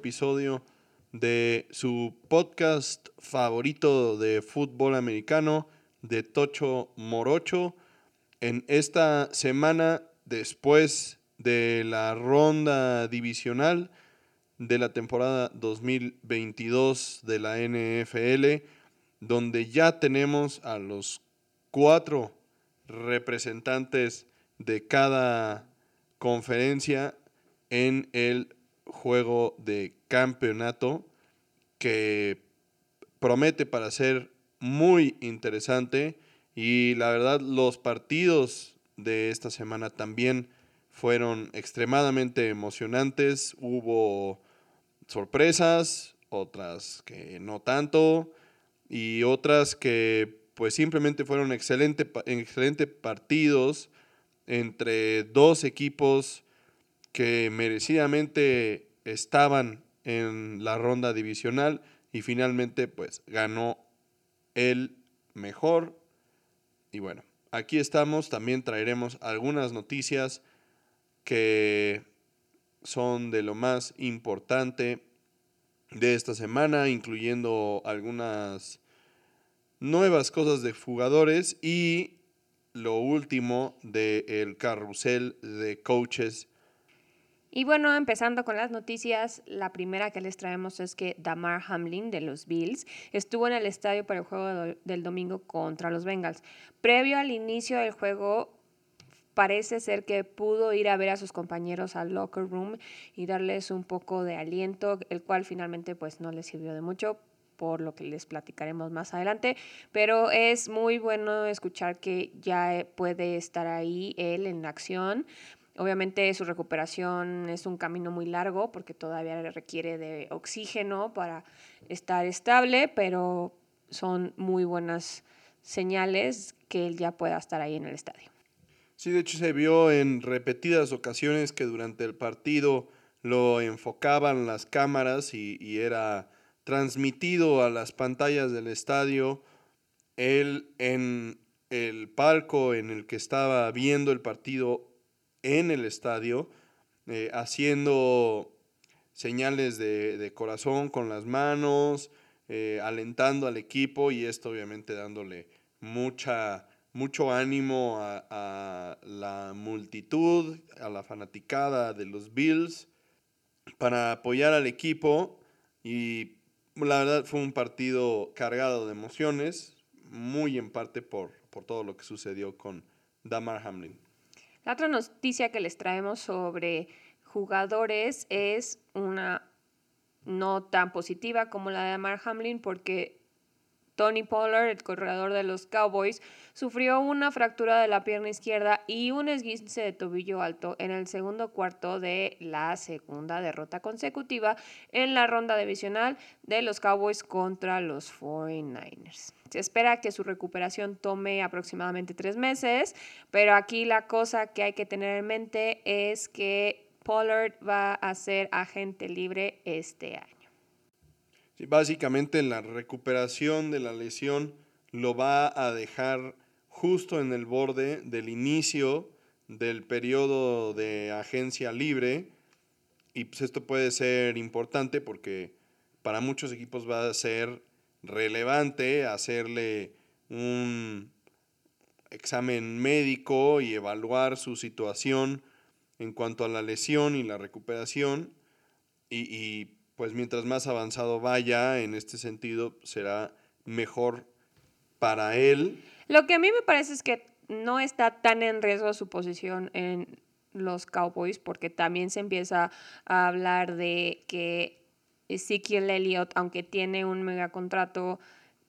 episodio de su podcast favorito de fútbol americano, de Tocho Morocho. En esta semana, después de la ronda divisional de la temporada 2022 de la NFL, donde ya tenemos a los cuatro representantes de cada conferencia en el juego de campeonato que promete para ser muy interesante y la verdad los partidos de esta semana también fueron extremadamente emocionantes, hubo sorpresas, otras que no tanto y otras que pues simplemente fueron excelentes excelente partidos entre dos equipos que merecidamente estaban en la ronda divisional y finalmente pues ganó el mejor. Y bueno, aquí estamos, también traeremos algunas noticias que son de lo más importante de esta semana, incluyendo algunas nuevas cosas de jugadores y lo último del carrusel de coaches. Y bueno, empezando con las noticias, la primera que les traemos es que Damar Hamlin de los Bills estuvo en el estadio para el juego del domingo contra los Bengals. Previo al inicio del juego, parece ser que pudo ir a ver a sus compañeros al locker room y darles un poco de aliento, el cual finalmente pues no les sirvió de mucho por lo que les platicaremos más adelante, pero es muy bueno escuchar que ya puede estar ahí él en acción. Obviamente su recuperación es un camino muy largo porque todavía requiere de oxígeno para estar estable, pero son muy buenas señales que él ya pueda estar ahí en el estadio. Sí, de hecho se vio en repetidas ocasiones que durante el partido lo enfocaban las cámaras y, y era transmitido a las pantallas del estadio, él en el palco en el que estaba viendo el partido en el estadio, eh, haciendo señales de, corazón con las manos, eh, alentando al equipo y esto obviamente dándole mucha, mucho ánimo a, a, la multitud, a la fanaticada de los Bills para apoyar al equipo y la verdad fue un partido cargado de emociones, muy en parte por, por todo lo que sucedió con Damar Hamlin. La otra noticia que les traemos sobre jugadores es una no tan positiva como la de Damar Hamlin porque Tony Pollard, el corredor de los Cowboys, sufrió una fractura de la pierna izquierda y un esguince de tobillo alto en el segundo cuarto de la segunda derrota consecutiva en la ronda divisional de los Cowboys contra los 49ers. Se espera que su recuperación tome aproximadamente tres meses, pero aquí la cosa que hay que tener en mente es que Pollard va a ser agente libre este año básicamente la recuperación de la lesión lo va a dejar justo en el borde del inicio del periodo de agencia libre. Y pues esto puede ser importante porque para muchos equipos va a ser relevante hacerle un examen médico y evaluar su situación en cuanto a la lesión y la recuperación. Y, pues mientras más avanzado vaya en este sentido, será mejor para él. Lo que a mí me parece es que no está tan en riesgo su posición en los Cowboys, porque también se empieza a hablar de que Ezekiel Elliott, aunque tiene un megacontrato,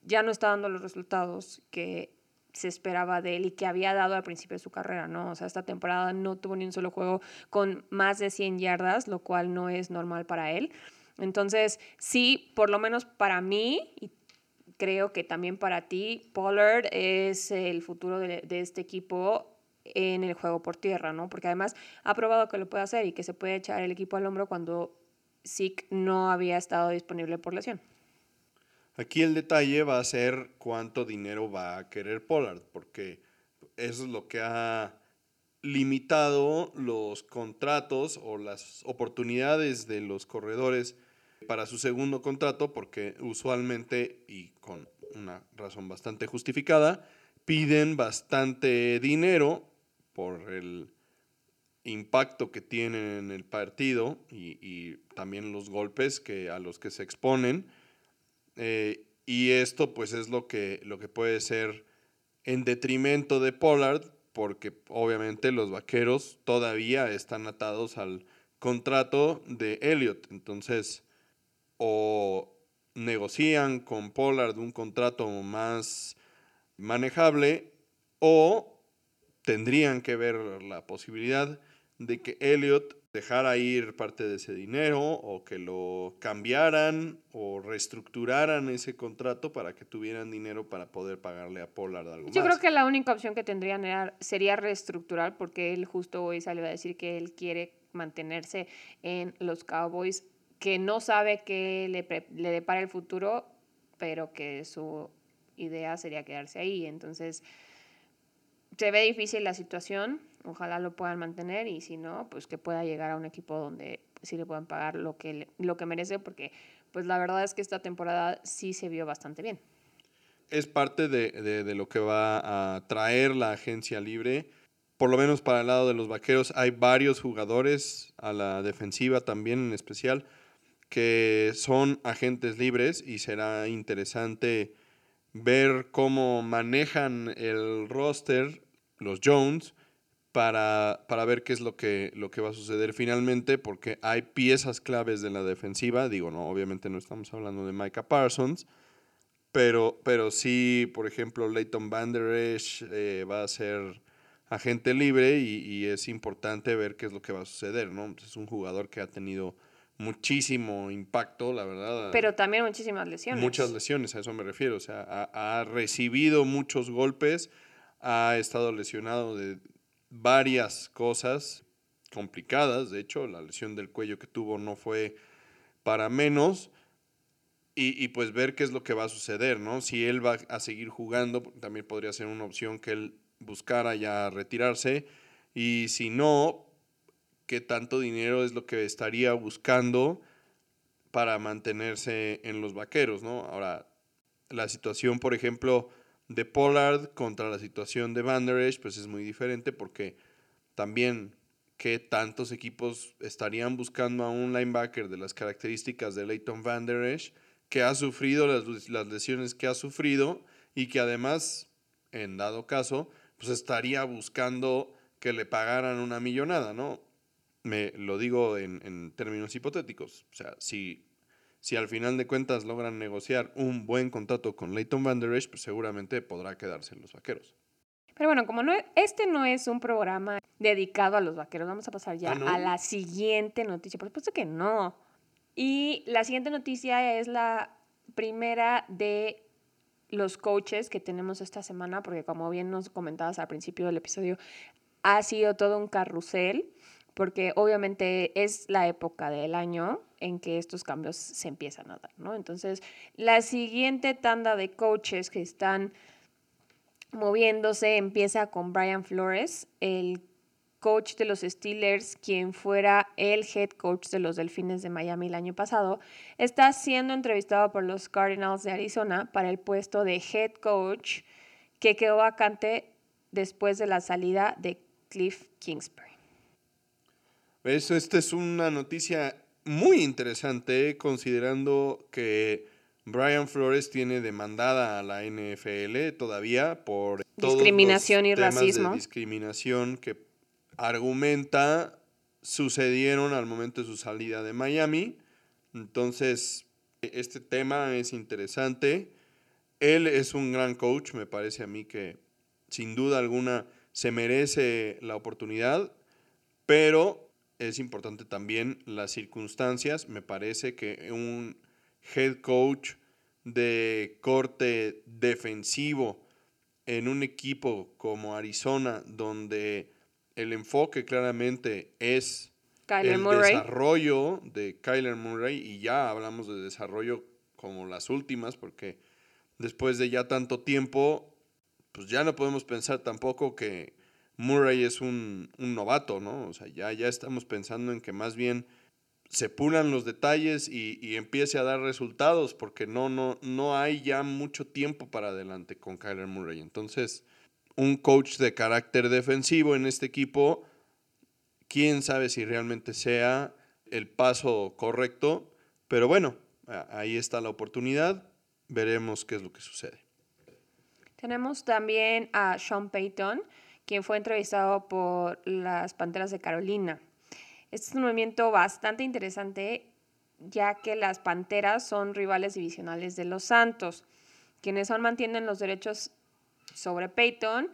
ya no está dando los resultados que se esperaba de él y que había dado al principio de su carrera, ¿no? O sea, esta temporada no tuvo ni un solo juego con más de 100 yardas, lo cual no es normal para él. Entonces, sí, por lo menos para mí, y creo que también para ti, Pollard es el futuro de, este equipo en el juego por tierra, ¿no? Porque además ha probado que lo puede hacer y que se puede echar el equipo al hombro cuando Zeke no había estado disponible por lesión. Aquí el detalle va a ser cuánto dinero va a querer Pollard, porque eso es lo que ha limitado los contratos o las oportunidades de los corredores para su segundo contrato porque usualmente y con una razón bastante justificada piden bastante dinero por el impacto que tienen en el partido y, también los golpes que, a los que se exponen. Eh, y esto pues es lo que, lo que puede ser en detrimento de Pollard, porque obviamente los vaqueros todavía están atados al contrato de Elliot. Entonces, o negocian con Pollard un contrato más manejable, o tendrían que ver la posibilidad de que Elliot dejara ir parte de ese dinero o que lo cambiaran o reestructuraran ese contrato para que tuvieran dinero para poder pagarle a Pollard algo Yo creo que la única opción que tendrían era, sería reestructurar porque él justo hoy salió a decir que él quiere mantenerse en los Cowboys, que no sabe qué le, le depara el futuro, pero que su idea sería quedarse ahí. Entonces, se ve difícil la situación Ojalá lo puedan mantener y si no, pues que pueda llegar a un equipo donde sí le puedan pagar lo que, lo que merece, porque pues la verdad es que esta temporada sí se vio bastante bien. Es parte de, de lo que va a traer la agencia libre. Por lo menos para el lado de los vaqueros hay varios jugadores, a la defensiva también en especial, que son agentes libres y será interesante ver cómo manejan el roster los Jones para, para, ver qué es lo que, lo que va a suceder finalmente, porque hay piezas claves de la defensiva. Digo, no, obviamente no estamos hablando de Micah Parsons, pero, pero sí, por ejemplo, Leighton Van Der Esch eh, va a ser agente libre y, y, es importante ver qué es lo que va a suceder, ¿no? Es un jugador que ha tenido muchísimo impacto, la verdad. Pero también muchísimas lesiones. Muchas lesiones, a eso me refiero. O sea, ha, ha recibido muchos golpes, ha estado lesionado de, varias cosas complicadas. De hecho, la lesión del cuello que tuvo no fue para menos. Y, pues ver qué es lo que va a suceder, ¿no? Si él va a seguir jugando, también podría ser una opción que él buscara ya retirarse. Y si no, qué tanto dinero es lo que estaría buscando para mantenerse en los vaqueros, ¿no? Ahora, la situación, por ejemplo, de Pollard contra la situación de Van Der pues es muy diferente porque también qué tantos equipos estarían buscando a un linebacker de las características de Leighton Van Der que ha sufrido las, las lesiones que ha sufrido y que además, en dado caso, pues estaría buscando que le pagaran una millonada, ¿no? Me lo digo en, en términos hipotéticos. O sea, si si al final de cuentas logran negociar un buen contrato con Leighton Van Der Esch, pues seguramente podrá quedarse en los vaqueros. Pero bueno, como no, este no es un programa dedicado a los vaqueros, vamos a pasar ya ah, a la siguiente noticia. Por supuesto que no. Y la siguiente noticia es la primera de los coaches que tenemos esta semana, porque como bien nos comentabas al principio del episodio, ha sido todo un carrusel porque obviamente es la época del año en que estos cambios se empiezan a dar, ¿no? Entonces, la siguiente tanda de coaches que están moviéndose empieza con Brian Flores, el coach de los Steelers, quien fuera el head coach de los Delfines de Miami el año pasado, está siendo entrevistado por los Cardinals de Arizona para el puesto de head coach que quedó vacante después de la salida de Cliff Kingsbury. Eso, esta es una noticia muy interesante considerando que Brian Flores tiene demandada a la NFL todavía por discriminación y racismo. De discriminación que argumenta sucedieron al momento de su salida de Miami. Entonces, este tema es interesante. Él es un gran coach, me parece a mí que sin duda alguna se merece la oportunidad, pero es importante también las circunstancias. Me parece que un head coach de corte defensivo en un equipo como Arizona, donde el enfoque claramente es el desarrollo de Kyler Murray, y ya hablamos de desarrollo como las últimas, porque después de ya tanto tiempo, pues ya no podemos pensar tampoco que Murray es un, novato, ¿no? O sea, ya, ya estamos pensando en que más bien se pulan los detalles y, empiece a dar resultados, porque no, no, no hay ya mucho tiempo para adelante con Kyler Murray. Entonces, un coach de carácter defensivo en este equipo, quién sabe si realmente sea el paso correcto, pero bueno, ahí está la oportunidad, veremos qué es lo que sucede. Tenemos también a Sean Payton, quien fue entrevistado por las Panteras de Carolina. Este es un movimiento bastante interesante, ya que las Panteras son rivales divisionales de los Santos, quienes aún mantienen los derechos sobre Peyton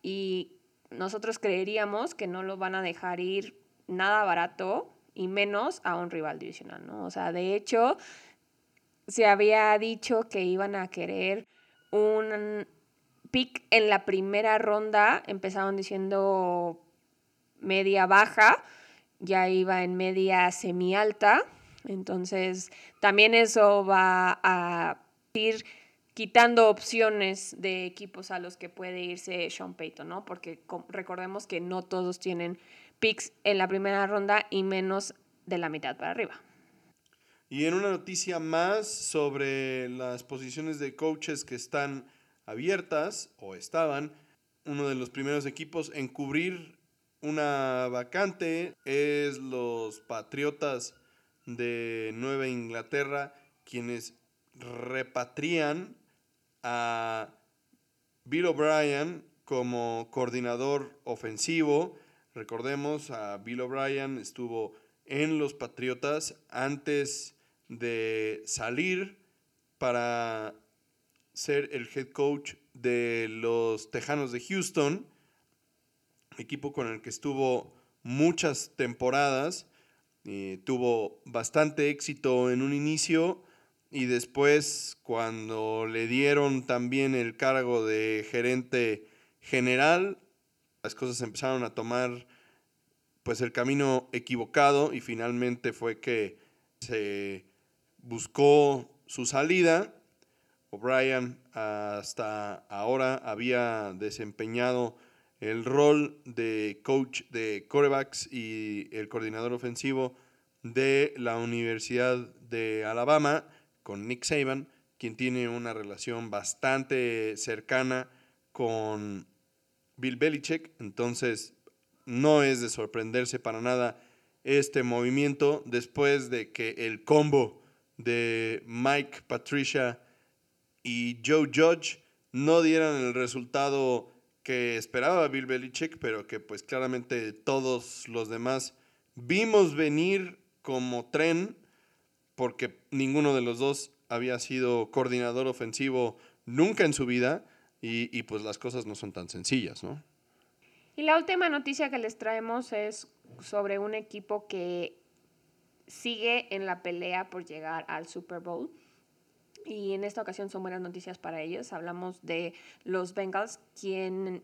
y nosotros creeríamos que no lo van a dejar ir nada barato y menos a un rival divisional, ¿no? O sea, de hecho, se había dicho que iban a querer un pick en la primera ronda, empezaron diciendo media baja, ya iba en media semi alta. Entonces, también eso va a ir quitando opciones de equipos a los que puede irse Sean Payton, ¿no? Porque recordemos que no todos tienen picks en la primera ronda y menos de la mitad para arriba. Y en una noticia más sobre las posiciones de coaches que están abiertas o estaban, uno de los primeros equipos en cubrir una vacante es los Patriotas de Nueva Inglaterra, quienes repatrian a Bill O'Brien como coordinador ofensivo. Recordemos, a Bill O'Brien estuvo en los Patriotas antes de salir para ser el head coach de los Tejanos de Houston equipo con el que estuvo muchas temporadas, tuvo bastante éxito en un inicio y después cuando le dieron también el cargo de gerente general, las cosas empezaron a tomar pues el camino equivocado y finalmente fue que se buscó su salida. O'Brien hasta ahora había desempeñado el rol de coach de corebacks y el coordinador ofensivo de la Universidad de Alabama con Nick Saban, quien tiene una relación bastante cercana con Bill Belichick. Entonces, no es de sorprenderse para nada este movimiento después de que el combo de Mike Patricia y Joe Judge no dieran el resultado que esperaba Bill Belichick, pero que pues claramente todos los demás vimos venir como tren, porque ninguno de los dos había sido coordinador ofensivo nunca en su vida, y, y pues las cosas no son tan sencillas, ¿no? Y la última noticia que les traemos es sobre un equipo que sigue en la pelea por llegar al Super Bowl. Y en esta ocasión son buenas noticias para ellos. Hablamos de los Bengals, quien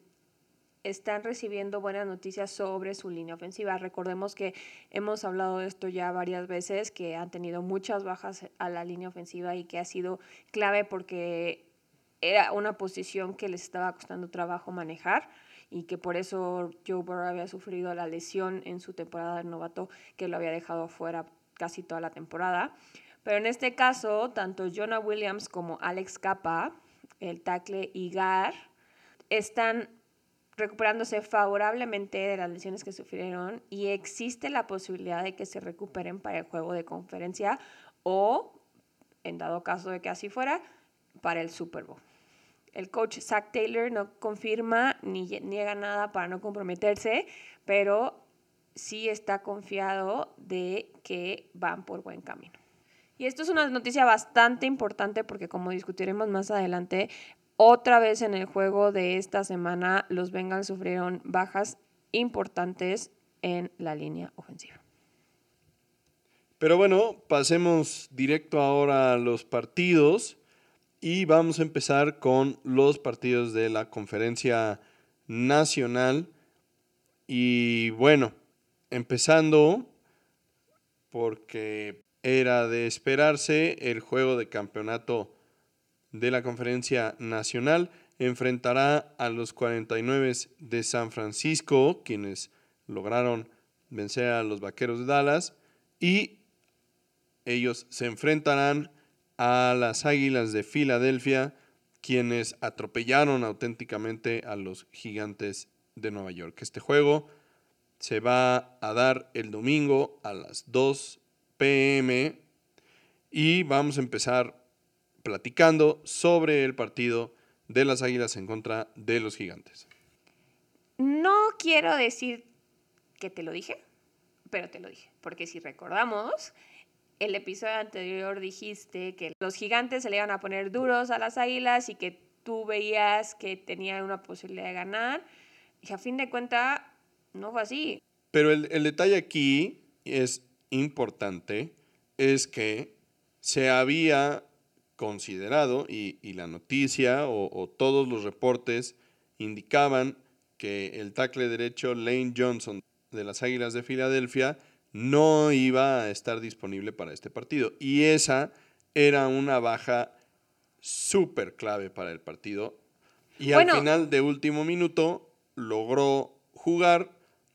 están recibiendo buenas noticias sobre su línea ofensiva. Recordemos que hemos hablado de esto ya varias veces, que han tenido muchas bajas a la línea ofensiva y que ha sido clave porque era una posición que les estaba costando trabajo manejar y que por eso Joe Burrow había sufrido la lesión en su temporada de novato que lo había dejado fuera casi toda la temporada. Pero en este caso, tanto Jonah Williams como Alex Capa, el tackle Igar, están recuperándose favorablemente de las lesiones que sufrieron y existe la posibilidad de que se recuperen para el juego de conferencia o, en dado caso de que así fuera, para el Super Bowl. El coach Zach Taylor no confirma ni niega nada para no comprometerse, pero sí está confiado de que van por buen camino. Y esto es una noticia bastante importante porque como discutiremos más adelante, otra vez en el juego de esta semana los Bengals sufrieron bajas importantes en la línea ofensiva. Pero bueno, pasemos directo ahora a los partidos y vamos a empezar con los partidos de la conferencia nacional. Y bueno, empezando porque era de esperarse el juego de campeonato de la conferencia nacional enfrentará a los 49 de San Francisco, quienes lograron vencer a los Vaqueros de Dallas, y ellos se enfrentarán a las Águilas de Filadelfia, quienes atropellaron auténticamente a los Gigantes de Nueva York. Este juego se va a dar el domingo a las 2 pm y vamos a empezar platicando sobre el partido de las Águilas en contra de los Gigantes. No quiero decir que te lo dije, pero te lo dije, porque si recordamos, el episodio anterior dijiste que los gigantes se le iban a poner duros a las águilas y que tú veías que tenían una posibilidad de ganar. Y a fin de cuentas, no fue así. Pero el, detalle aquí es importante, es que se había considerado, y, la noticia o, o, todos los reportes indicaban que el tackle derecho Lane Johnson de las Águilas de Filadelfia no iba a estar disponible para este partido. Y esa era una baja súper clave para el partido. Y al final de último minuto logró jugar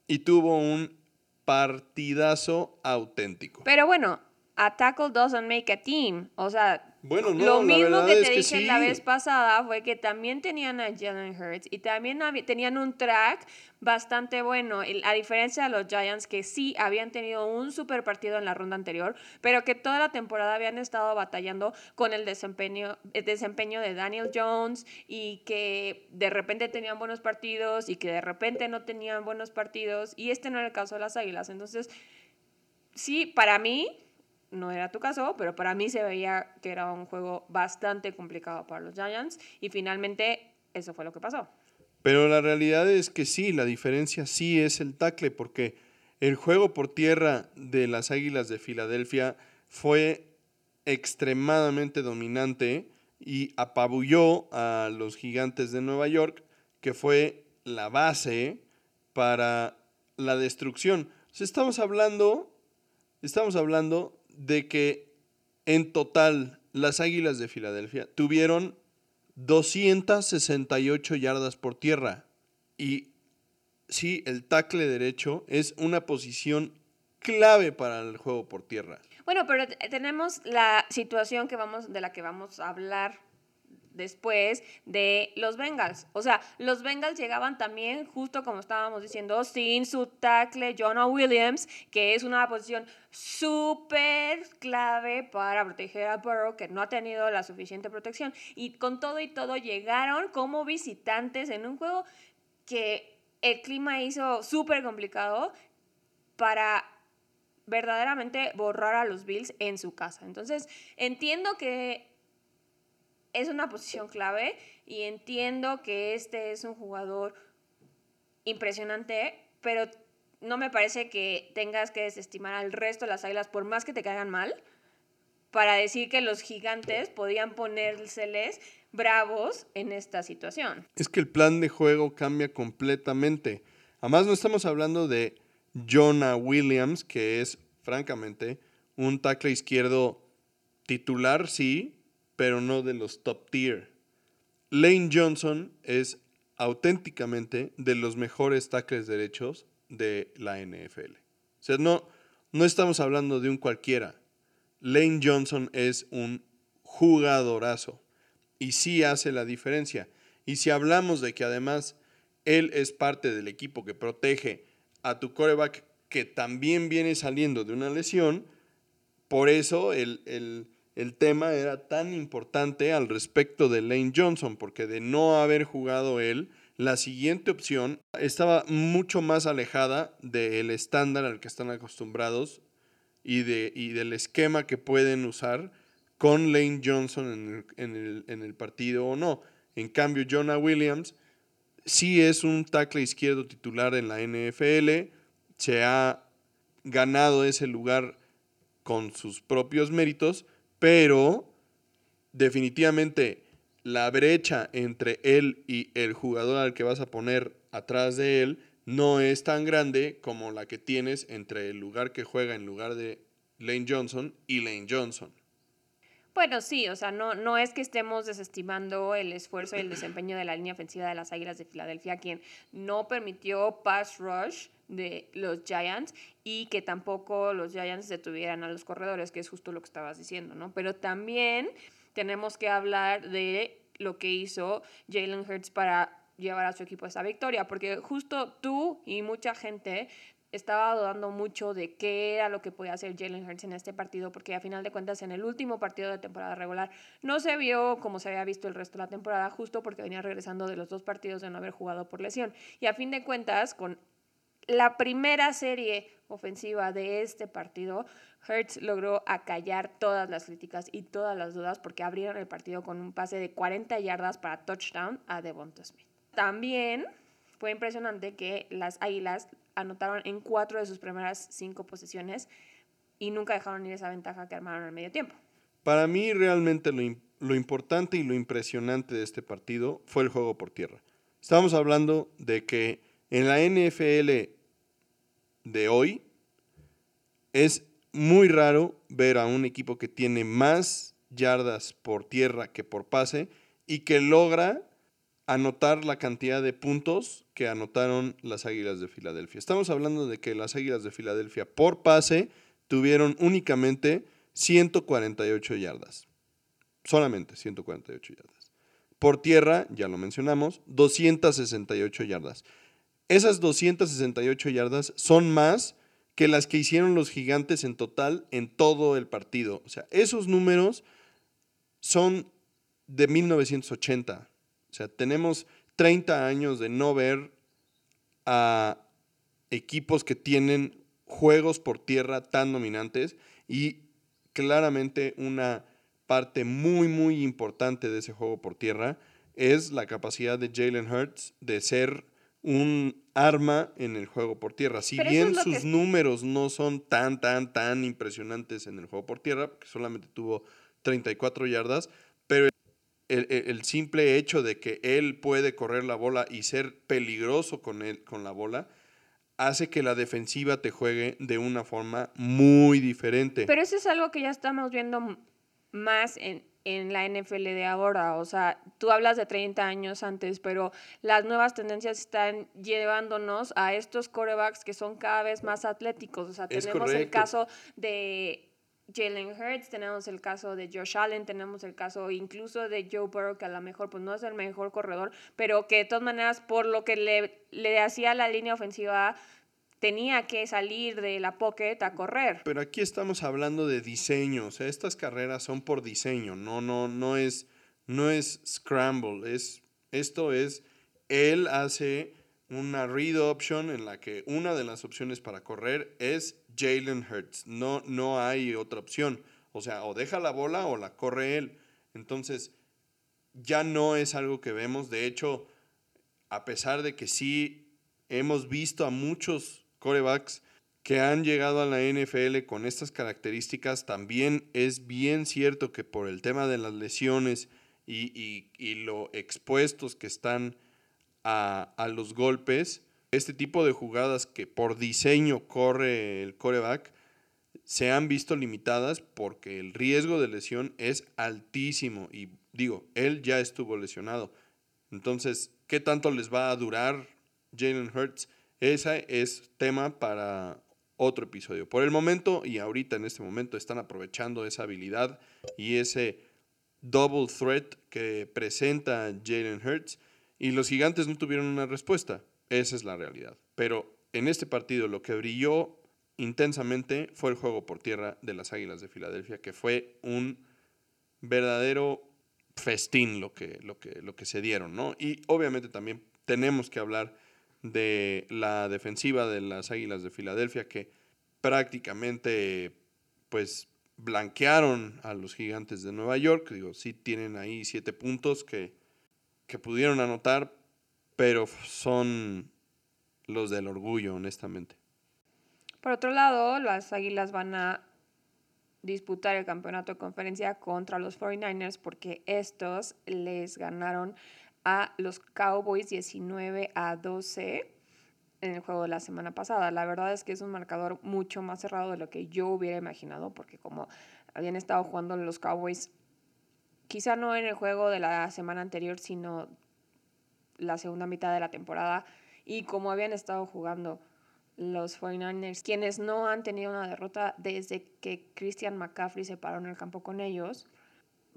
y tuvo un partidazo auténtico. Pero bueno, a tackle doesn't make a team. O sea, bueno, no, Lo mismo que te dije la vez pasada fue que también tenían a Jalen Hurts y también tenían un track bastante bueno, a diferencia de los Giants que sí habían tenido un super partido en la ronda anterior, pero que toda la temporada habían estado batallando con el desempeño, el desempeño de Daniel Jones y que de repente tenían buenos partidos y que de repente no tenían buenos partidos y este no era el caso de las Águilas. Entonces, sí, para mí no era tu caso, pero para mí se veía que era un juego bastante complicado para los Giants y finalmente eso fue lo que pasó. Pero la realidad es que sí, la diferencia sí es el tackle, porque el juego por tierra de las Águilas de Filadelfia fue extremadamente dominante y apabulló a los Gigantes de Nueva York, que fue la base para la destrucción. estamos hablando, estamos hablando de que en total las Águilas de Filadelfia tuvieron 268 yardas por tierra. Y sí, el tackle derecho es una posición clave para el juego por tierra. Bueno, pero tenemos la situación que vamos, de la que vamos a hablar después de los Bengals. O sea, los Bengals llegaban también, justo como estábamos diciendo, sin su tackle Jonah Williams, que es una posición súper clave para proteger a Burrow, que no ha tenido la suficiente protección. Y con todo y todo llegaron como visitantes en un juego que el clima hizo súper complicado para verdaderamente borrar a los Bills en su casa. Entonces, entiendo que es una posición clave y entiendo que este es un jugador impresionante, pero no me parece que tengas que desestimar al resto de las águilas, por más que te caigan mal, para decir que los gigantes podían ponérseles bravos en esta situación. Es que el plan de juego cambia completamente. Además, no estamos hablando de Jonah Williams, que es, francamente, un tackle izquierdo titular, sí, pero no de los top tier. Lane Johnson es auténticamente de los mejores tackles derechos de la NFL. O sea, no, no estamos hablando de un cualquiera. Lane Johnson es un jugadorazo y sí hace la diferencia. Y si hablamos de que además él es parte del equipo que protege a tu coreback que también viene saliendo de una lesión, por eso el, el el tema era tan importante al respecto de Lane Johnson, porque de no haber jugado él, la siguiente opción estaba mucho más alejada del estándar al que están acostumbrados y, de, del esquema que pueden usar con Lane Johnson en el, en el partido o no. En cambio, Jonah Williams sí es un tackle izquierdo titular en la NFL, se ha ganado ese lugar con sus propios méritos, pero definitivamente la brecha entre él y el jugador al que vas a poner atrás de él no es tan grande como la que tienes entre el lugar que juega en lugar de Lane Johnson y Lane Johnson. Bueno, sí, o sea, no, no es que estemos desestimando el esfuerzo y el desempeño de la línea ofensiva de las Águilas de Filadelfia, quien no permitió pass rush de los Giants y que tampoco los Giants detuvieran a los corredores, que es justo lo que estabas diciendo, ¿no? Pero también tenemos que hablar de lo que hizo Jalen Hurts para llevar a su equipo a esa victoria, porque justo tú y mucha gente estaba dudando mucho de qué era lo que podía hacer Jalen Hurts en este partido, porque a final de cuentas en el último partido de temporada regular no se vio como se había visto el resto de la temporada, justo porque venía regresando de los dos partidos de no haber jugado por lesión. Y a fin de cuentas, con la primera serie ofensiva de este partido, Hurts logró acallar todas las críticas y todas las dudas porque abrieron el partido con un pase de 40 yardas para touchdown a Devonta Smith. También fue impresionante que las Águilas anotaron en cuatro de sus primeras cinco posiciones y nunca dejaron ir esa ventaja que armaron al medio tiempo. Para mí realmente lo, lo importante y lo impresionante de este partido fue el juego por tierra. Estamos hablando de que en la NFL de hoy es muy raro ver a un equipo que tiene más yardas por tierra que por pase y que logra anotar la cantidad de puntos que anotaron las Águilas de Filadelfia. Estamos hablando de que las Águilas de Filadelfia por pase tuvieron únicamente 148 yardas. Solamente 148 yardas. Por tierra, ya lo mencionamos, 268 yardas. Esas 268 yardas son más que las que hicieron los gigantes en total en todo el partido. O sea, esos números son de 1980. O sea, tenemos 30 años de no ver a equipos que tienen juegos por tierra tan dominantes y claramente una parte muy, muy importante de ese juego por tierra es la capacidad de Jalen Hurts de ser un arma en el juego por tierra. Si bien sus números no son tan, tan, tan impresionantes en el juego por tierra, porque solamente tuvo 34 yardas, pero el, simple hecho de que él puede correr la bola y ser peligroso con, él, con la bola, hace que la defensiva te juegue de una forma muy diferente. Pero eso es algo que ya estamos viendo más en, en la NFL de ahora. O sea, tú hablas de 30 años antes, pero las nuevas tendencias están llevándonos a estos corebacks que son cada vez más atléticos. O sea, tenemos el caso de Jalen Hurts, tenemos el caso de Josh Allen, tenemos el caso incluso de Joe Burrow, que a lo mejor pues no es el mejor corredor, pero que de todas maneras por lo que le, le hacía la línea ofensiva tenía que salir de la pocket a correr. Pero aquí estamos hablando de diseño, o sea, estas carreras son por diseño, no, no, no es, no es scramble, es, esto es, él hace una read option en la que una de las opciones para correr es Jalen Hurts, no, no hay otra opción, o sea, o deja la bola o la corre él, entonces ya no es algo que vemos, de hecho, a pesar de que sí hemos visto a muchos corebacks que han llegado a la NFL con estas características, también es bien cierto que por el tema de las lesiones y, lo expuestos que están a, a, los golpes, este tipo de jugadas que por diseño corre el coreback, se han visto limitadas porque el riesgo de lesión es altísimo. Y digo, él ya estuvo lesionado. Entonces, ¿qué tanto les va a durar Jalen Hurts? Ese es tema para otro episodio. Por el momento y ahorita en este momento están aprovechando esa habilidad y ese double threat que presenta Jalen Hurts y los gigantes no tuvieron una respuesta. Esa es la realidad. Pero en este partido lo que brilló intensamente fue el juego por tierra de las Águilas de Filadelfia, que fue un verdadero festín lo que, lo que, lo que se dieron, ¿no? Y obviamente también tenemos que hablar de la defensiva de las Águilas de Filadelfia que prácticamente pues blanquearon a los gigantes de Nueva York. Digo, sí tienen ahí siete puntos que, que pudieron anotar, pero son los del orgullo, honestamente. Por otro lado, las Águilas van a disputar el campeonato de conferencia contra los 49ers porque estos les ganaron a los Cowboys 19 a 12 en el juego de la semana pasada. La verdad es que es un marcador mucho más cerrado de lo que yo hubiera imaginado, porque como habían estado jugando los Cowboys quizá no en el juego de la semana anterior, sino la segunda mitad de la temporada y como habían estado jugando los 49ers, quienes no han tenido una derrota desde que Christian McCaffrey se paró en el campo con ellos,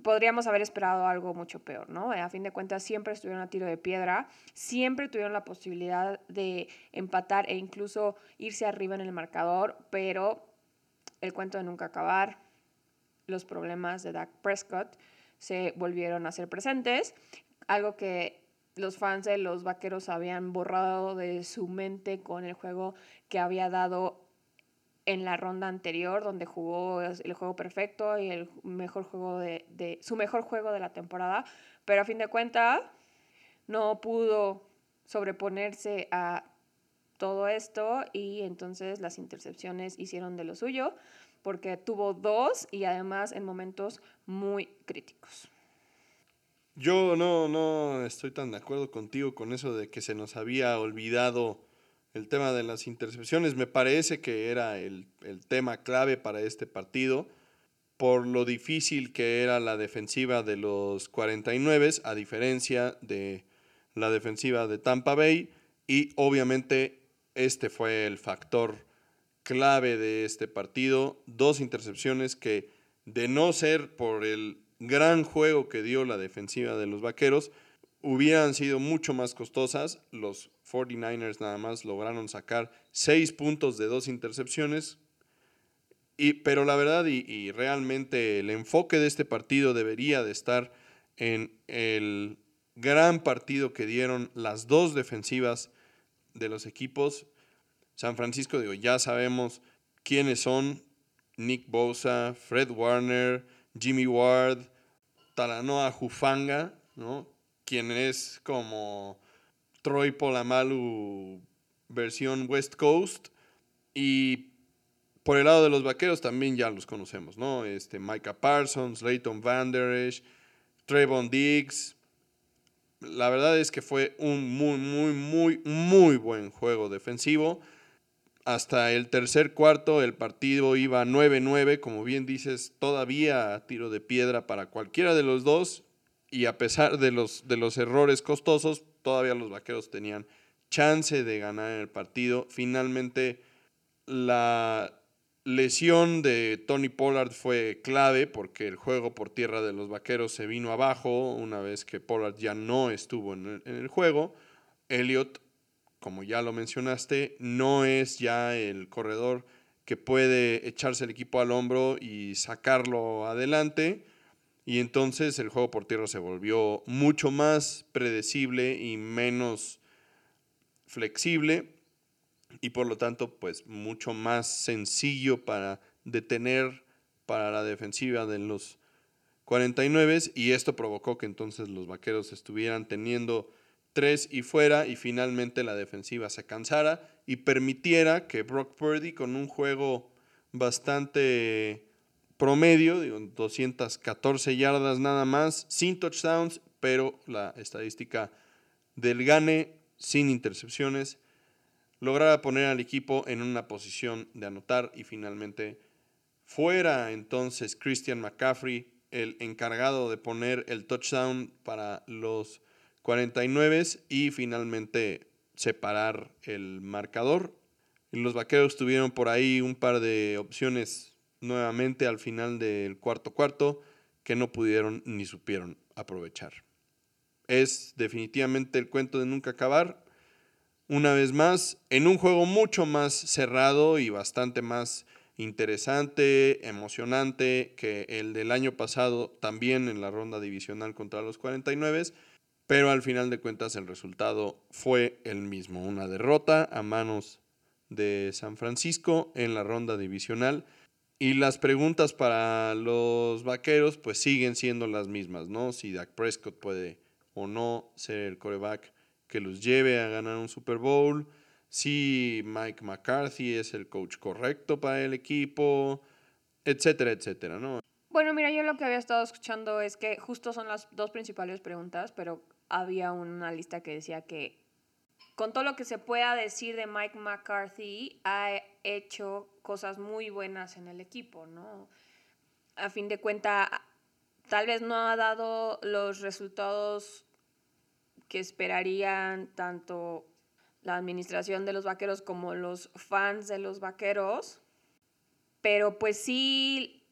podríamos haber esperado algo mucho peor, ¿no? A fin de cuentas, siempre estuvieron a tiro de piedra, siempre tuvieron la posibilidad de empatar e incluso irse arriba en el marcador, pero el cuento de nunca acabar, los problemas de Dak Prescott se volvieron a ser presentes, algo que los fans de los vaqueros habían borrado de su mente con el juego que había dado en la ronda anterior, donde jugó el juego perfecto y el mejor juego de, su mejor juego de la temporada, pero a fin de cuentas no pudo sobreponerse a todo esto y entonces las intercepciones hicieron de lo suyo porque tuvo dos y además en momentos muy críticos. Yo no, no estoy tan de acuerdo contigo con eso de que se nos había olvidado el tema de las intercepciones. Me parece que era el, tema clave para este partido por lo difícil que era la defensiva de los 49, a diferencia de la defensiva de Tampa Bay. Y obviamente este fue el factor clave de este partido. Dos intercepciones que, de no ser por el gran juego que dio la defensiva de los Vaqueros, hubieran sido mucho más costosas. Los 49ers nada más lograron sacar seis puntos de dos intercepciones. Y, pero la verdad y, realmente el enfoque de este partido debería de estar en el gran partido que dieron las dos defensivas de los equipos. San Francisco, digo, ya sabemos quiénes son. Nick Bosa, Fred Warner, Jimmy Ward, Talanoa Jufanga, ¿no? Quien es como Troy Polamalu versión West Coast. Y por el lado de los vaqueros también ya los conocemos, ¿no? Este, Micah Parsons, Leighton Vander Esch, Trevon Diggs. La verdad es que fue un muy, muy, muy, muy buen juego defensivo hasta el tercer cuarto el partido iba 9-9, como bien dices, todavía a tiro de piedra para cualquiera de los dos y a pesar de los, de los errores costosos, todavía los vaqueros tenían chance de ganar el partido. Finalmente la lesión de Tony Pollard fue clave porque el juego por tierra de los vaqueros se vino abajo una vez que Pollard ya no estuvo en el, en el juego. Elliot como ya lo mencionaste, no es ya el corredor que puede echarse el equipo al hombro y sacarlo adelante. Y entonces el juego por tierra se volvió mucho más predecible y menos flexible y por lo tanto pues mucho más sencillo para detener para la defensiva de los 49 y esto provocó que entonces los vaqueros estuvieran teniendo tres y fuera y finalmente la defensiva se cansara y permitiera que Brock Purdy con un juego bastante promedio, digo, 214 yardas nada más, sin touchdowns, pero la estadística del gane sin intercepciones, lograra poner al equipo en una posición de anotar y finalmente fuera entonces Christian McCaffrey el encargado de poner el touchdown para los 49 y finalmente separar el marcador. los vaqueros tuvieron por ahí un par de opciones nuevamente al final del cuarto cuarto que no pudieron ni supieron aprovechar. Es definitivamente el cuento de nunca acabar. Una vez más, en un juego mucho más cerrado y bastante más interesante, emocionante que el del año pasado, también en la ronda divisional contra los 49 pero al final de cuentas el resultado fue el mismo, una derrota a manos de San Francisco en la ronda divisional. Y las preguntas para los vaqueros pues siguen siendo las mismas, ¿no? Si Dak Prescott puede o no ser el coreback que los lleve a ganar un Super Bowl, si Mike McCarthy es el coach correcto para el equipo, etcétera, etcétera, ¿no? Bueno, mira, yo lo que había estado escuchando es que justo son las dos principales preguntas, pero había una lista que decía que con todo lo que se pueda decir de Mike McCarthy, ha hecho cosas muy buenas en el equipo, ¿no? A fin de cuentas, tal vez no ha dado los resultados que esperarían tanto la administración de los vaqueros como los fans de los vaqueros, pero pues sí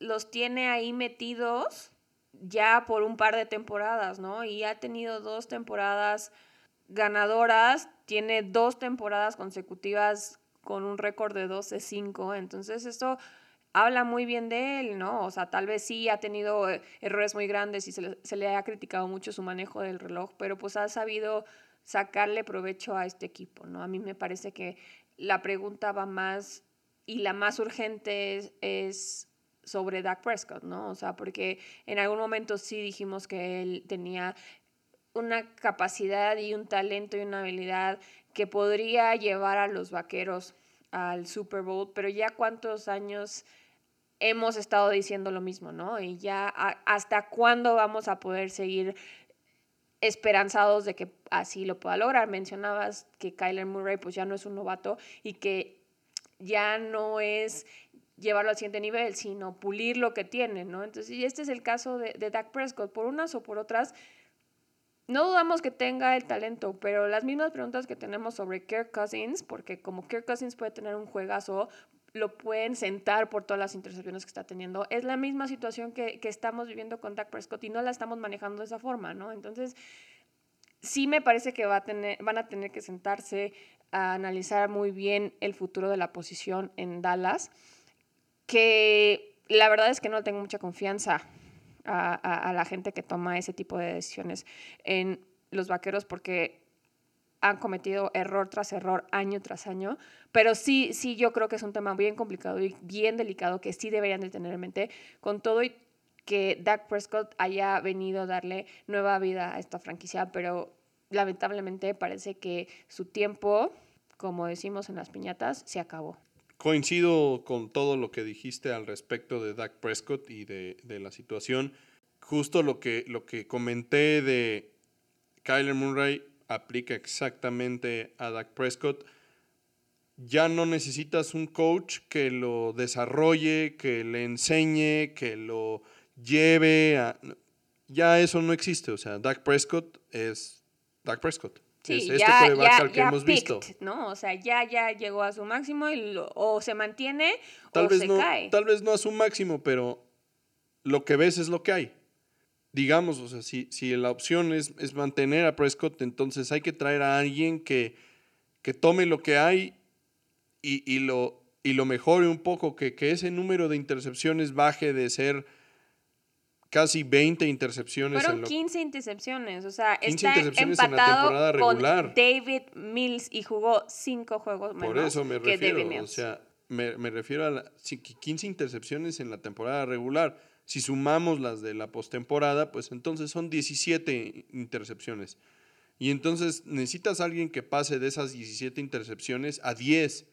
los tiene ahí metidos ya por un par de temporadas, ¿no? Y ha tenido dos temporadas ganadoras, tiene dos temporadas consecutivas con un récord de 12-5, entonces esto habla muy bien de él, ¿no? O sea, tal vez sí ha tenido eh, errores muy grandes y se le, ha criticado mucho su manejo del reloj, pero pues ha sabido sacarle provecho a este equipo, ¿no? A mí me parece que la pregunta va más y la más urgente es sobre Dak Prescott, ¿no? O sea, porque en algún momento sí dijimos que él tenía una capacidad y un talento y una habilidad que podría llevar a los vaqueros al Super Bowl, pero ya cuántos años hemos estado diciendo lo mismo, ¿no? Y ya hasta cuándo vamos a poder seguir esperanzados de que así lo pueda lograr. Mencionabas que Kyler Murray pues ya no es un novato y que ya no es llevarlo al siguiente nivel, sino pulir lo que tiene, ¿no? Entonces, y este es el caso de, de Dak Prescott. Por unas o por otras, no dudamos que tenga el talento, pero las mismas preguntas que tenemos sobre Kirk Cousins, porque como Kirk Cousins puede tener un juegazo, lo pueden sentar por todas las intercepciones que está teniendo. Es la misma situación que, que estamos viviendo con Dak Prescott y no la estamos manejando de esa forma, ¿no? Entonces, sí me parece que va a tener, van a tener que sentarse a analizar muy bien el futuro de la posición en Dallas, que la verdad es que no tengo mucha confianza a, la gente que toma ese tipo de decisiones en los vaqueros porque han cometido error tras error, año tras año, pero sí, sí, yo creo que es un tema bien complicado y bien delicado que sí deberían de tener en mente con todo y que Dak Prescott haya venido a darle nueva vida a esta franquicia, pero lamentablemente parece que su tiempo, como decimos en las piñatas, se acabó. Coincido con todo lo que dijiste al respecto de Dak Prescott y de, la situación. Justo lo que, lo que comenté de Kyler Murray aplica exactamente a Dak Prescott. Ya no necesitas un coach que lo desarrolle, que le enseñe, que lo lleve a... Ya eso no existe. O sea, Dak Prescott es Dak Prescott. Sí, este ya, ya, que hemos visto. ¿no? O sea, ya, ya llegó a su máximo y o se mantiene tal o vez se no, cae. Tal vez no a su máximo, pero lo que ves es lo que hay. Digamos, o sea, si, si la opción es, es mantener a Prescott, entonces hay que traer a alguien que, que tome lo que hay y, y, lo, y lo mejore un poco, que, que ese número de intercepciones baje de ser casi 20 intercepciones. Fueron 15 intercepciones, o sea, está empatado con David Mills y jugó 5 juegos menos Por eso me refiero, o sea, me, me, refiero a la, 15 intercepciones en la temporada regular. Si sumamos las de la postemporada, pues entonces son 17 intercepciones. Y entonces necesitas a alguien que pase de esas 17 intercepciones a 10.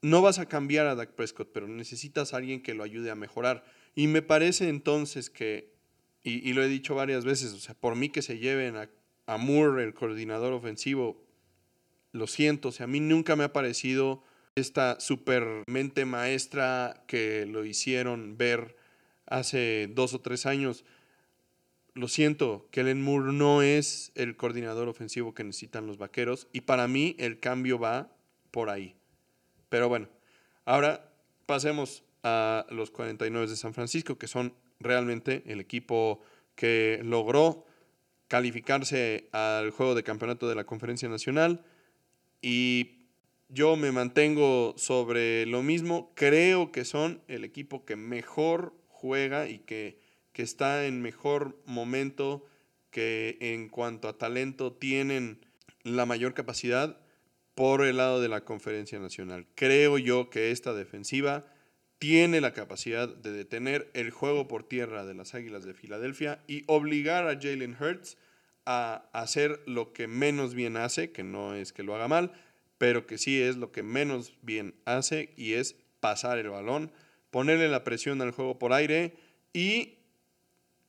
No vas a cambiar a Dak Prescott, pero necesitas a alguien que lo ayude a mejorar. Y me parece entonces que, y, lo he dicho varias veces, o sea, por mí que se lleven a, a Moore, el coordinador ofensivo, lo siento, o sea, a mí nunca me ha parecido esta super mente maestra que lo hicieron ver hace dos o tres años. Lo siento, Kellen Moore no es el coordinador ofensivo que necesitan los vaqueros y para mí el cambio va por ahí. Pero bueno, ahora pasemos a los 49 de San Francisco, que son realmente el equipo que logró calificarse al juego de campeonato de la Conferencia Nacional. Y yo me mantengo sobre lo mismo. Creo que son el equipo que mejor juega y que, que está en mejor momento, que en cuanto a talento tienen la mayor capacidad por el lado de la Conferencia Nacional. Creo yo que esta defensiva tiene la capacidad de detener el juego por tierra de las Águilas de Filadelfia y obligar a Jalen Hurts a hacer lo que menos bien hace, que no es que lo haga mal, pero que sí es lo que menos bien hace y es pasar el balón, ponerle la presión al juego por aire y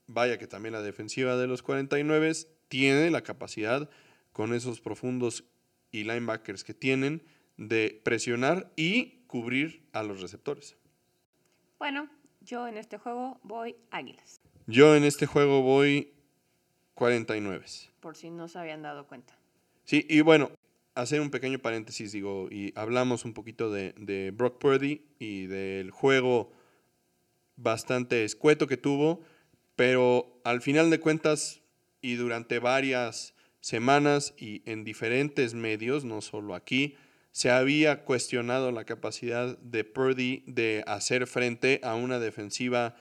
vaya que también la defensiva de los 49 tiene la capacidad con esos profundos y linebackers que tienen de presionar y cubrir a los receptores. Bueno, yo en este juego voy Águilas. Yo en este juego voy 49. Por si no se habían dado cuenta. Sí, y bueno, hacer un pequeño paréntesis, digo, y hablamos un poquito de, de Brock Purdy y del juego bastante escueto que tuvo, pero al final de cuentas y durante varias semanas y en diferentes medios, no solo aquí, se había cuestionado la capacidad de Purdy de hacer frente a una defensiva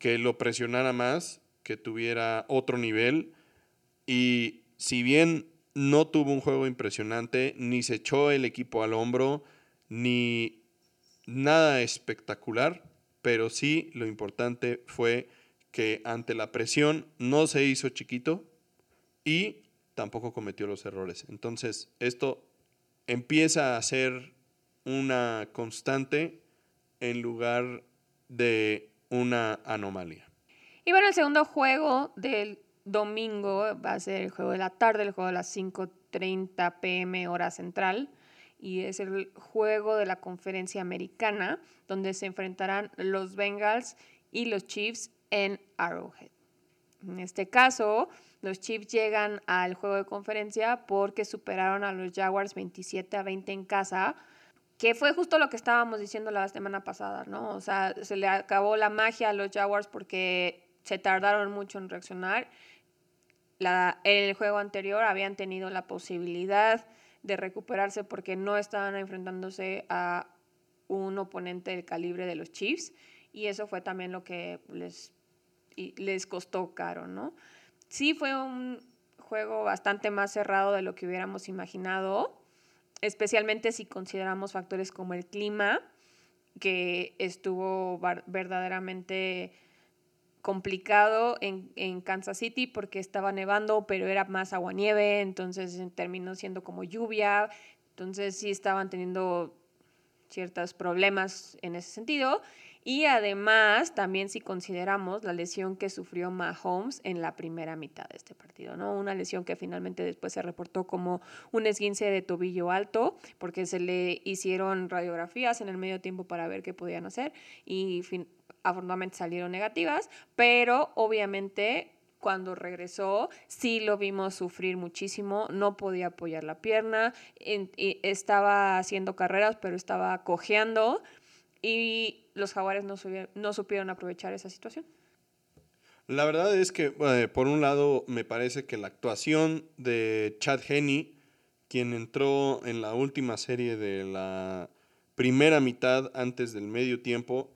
que lo presionara más, que tuviera otro nivel y si bien no tuvo un juego impresionante, ni se echó el equipo al hombro, ni nada espectacular, pero sí lo importante fue que ante la presión no se hizo chiquito y tampoco cometió los errores. Entonces, esto empieza a ser una constante en lugar de una anomalía. Y bueno, el segundo juego del domingo va a ser el juego de la tarde, el juego de las 5.30 pm hora central. Y es el juego de la conferencia americana, donde se enfrentarán los Bengals y los Chiefs en Arrowhead. En este caso, los Chiefs llegan al juego de conferencia porque superaron a los Jaguars 27 a 20 en casa, que fue justo lo que estábamos diciendo la semana pasada, ¿no? O sea, se le acabó la magia a los Jaguars porque se tardaron mucho en reaccionar la, el juego anterior habían tenido la posibilidad de recuperarse porque no estaban enfrentándose a un oponente del calibre de los Chiefs y eso fue también lo que les, les costó caro, ¿no? Sí fue un juego bastante más cerrado de lo que hubiéramos imaginado, especialmente si consideramos factores como el clima, que estuvo verdaderamente complicado en, en, Kansas City porque estaba nevando, pero era más agua-nieve, entonces terminó siendo como lluvia, entonces sí estaban teniendo ciertos problemas en ese sentido. Y además, también si consideramos la lesión que sufrió Mahomes en la primera mitad de este partido, ¿no? Una lesión que finalmente después se reportó como un esguince de tobillo alto, porque se le hicieron radiografías en el medio tiempo para ver qué podían hacer y fin afortunadamente salieron negativas, pero obviamente cuando regresó sí lo vimos sufrir muchísimo, no podía apoyar la pierna, estaba haciendo carreras pero estaba cojeando y los jaguares no, no supieron aprovechar esa situación. La verdad es que, por un lado, me parece que la actuación de Chad Henney, quien entró en la última serie de la primera mitad antes del medio tiempo,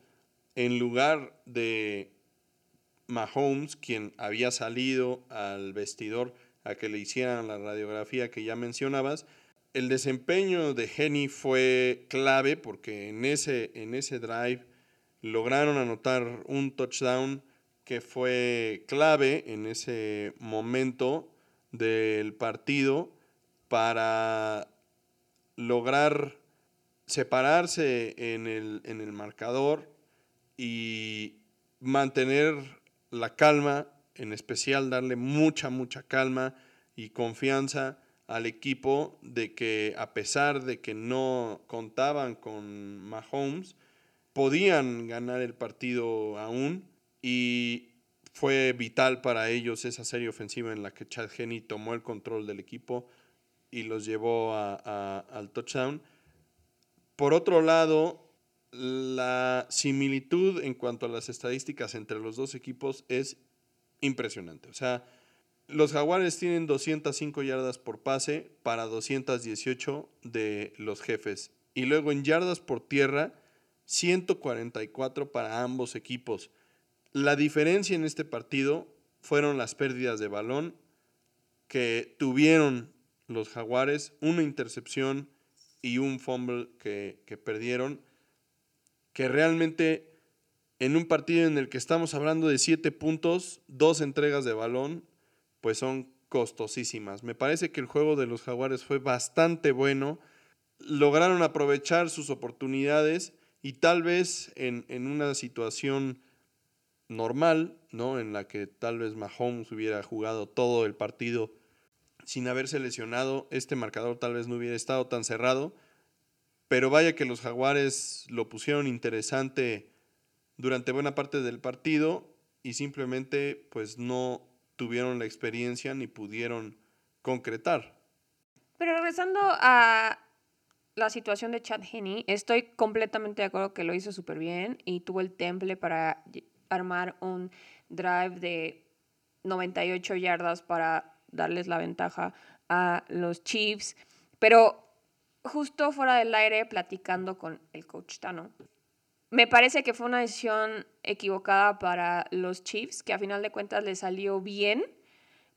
en lugar de Mahomes, quien había salido al vestidor a que le hicieran la radiografía que ya mencionabas, el desempeño de Henny fue clave porque en ese, en ese drive lograron anotar un touchdown que fue clave en ese momento del partido para lograr separarse en el, en el marcador y mantener la calma, en especial darle mucha, mucha calma y confianza al equipo de que a pesar de que no contaban con Mahomes, podían ganar el partido aún y fue vital para ellos esa serie ofensiva en la que Chad Henney tomó el control del equipo y los llevó al touchdown. Por otro lado, la similitud en cuanto a las estadísticas entre los dos equipos es impresionante. O sea, los Jaguares tienen 205 yardas por pase para 218 de los jefes. Y luego en yardas por tierra, 144 para ambos equipos. La diferencia en este partido fueron las pérdidas de balón que tuvieron los Jaguares, una intercepción y un fumble que, que perdieron que realmente en un partido en el que estamos hablando de siete puntos, dos entregas de balón, pues son costosísimas. Me parece que el juego de los jaguares fue bastante bueno. Lograron aprovechar sus oportunidades y tal vez en, en una situación normal, ¿no? En la que tal vez Mahomes hubiera jugado todo el partido sin haberse lesionado, este marcador tal vez no hubiera estado tan cerrado pero vaya que los jaguares lo pusieron interesante durante buena parte del partido y simplemente pues no tuvieron la experiencia ni pudieron concretar. Pero regresando a la situación de Chad Henney, estoy completamente de acuerdo que lo hizo súper bien y tuvo el temple para armar un drive de 98 yardas para darles la ventaja a los Chiefs. Pero justo fuera del aire, platicando con el coach Tano, me parece que fue una decisión equivocada para los Chiefs, que a final de cuentas le salió bien,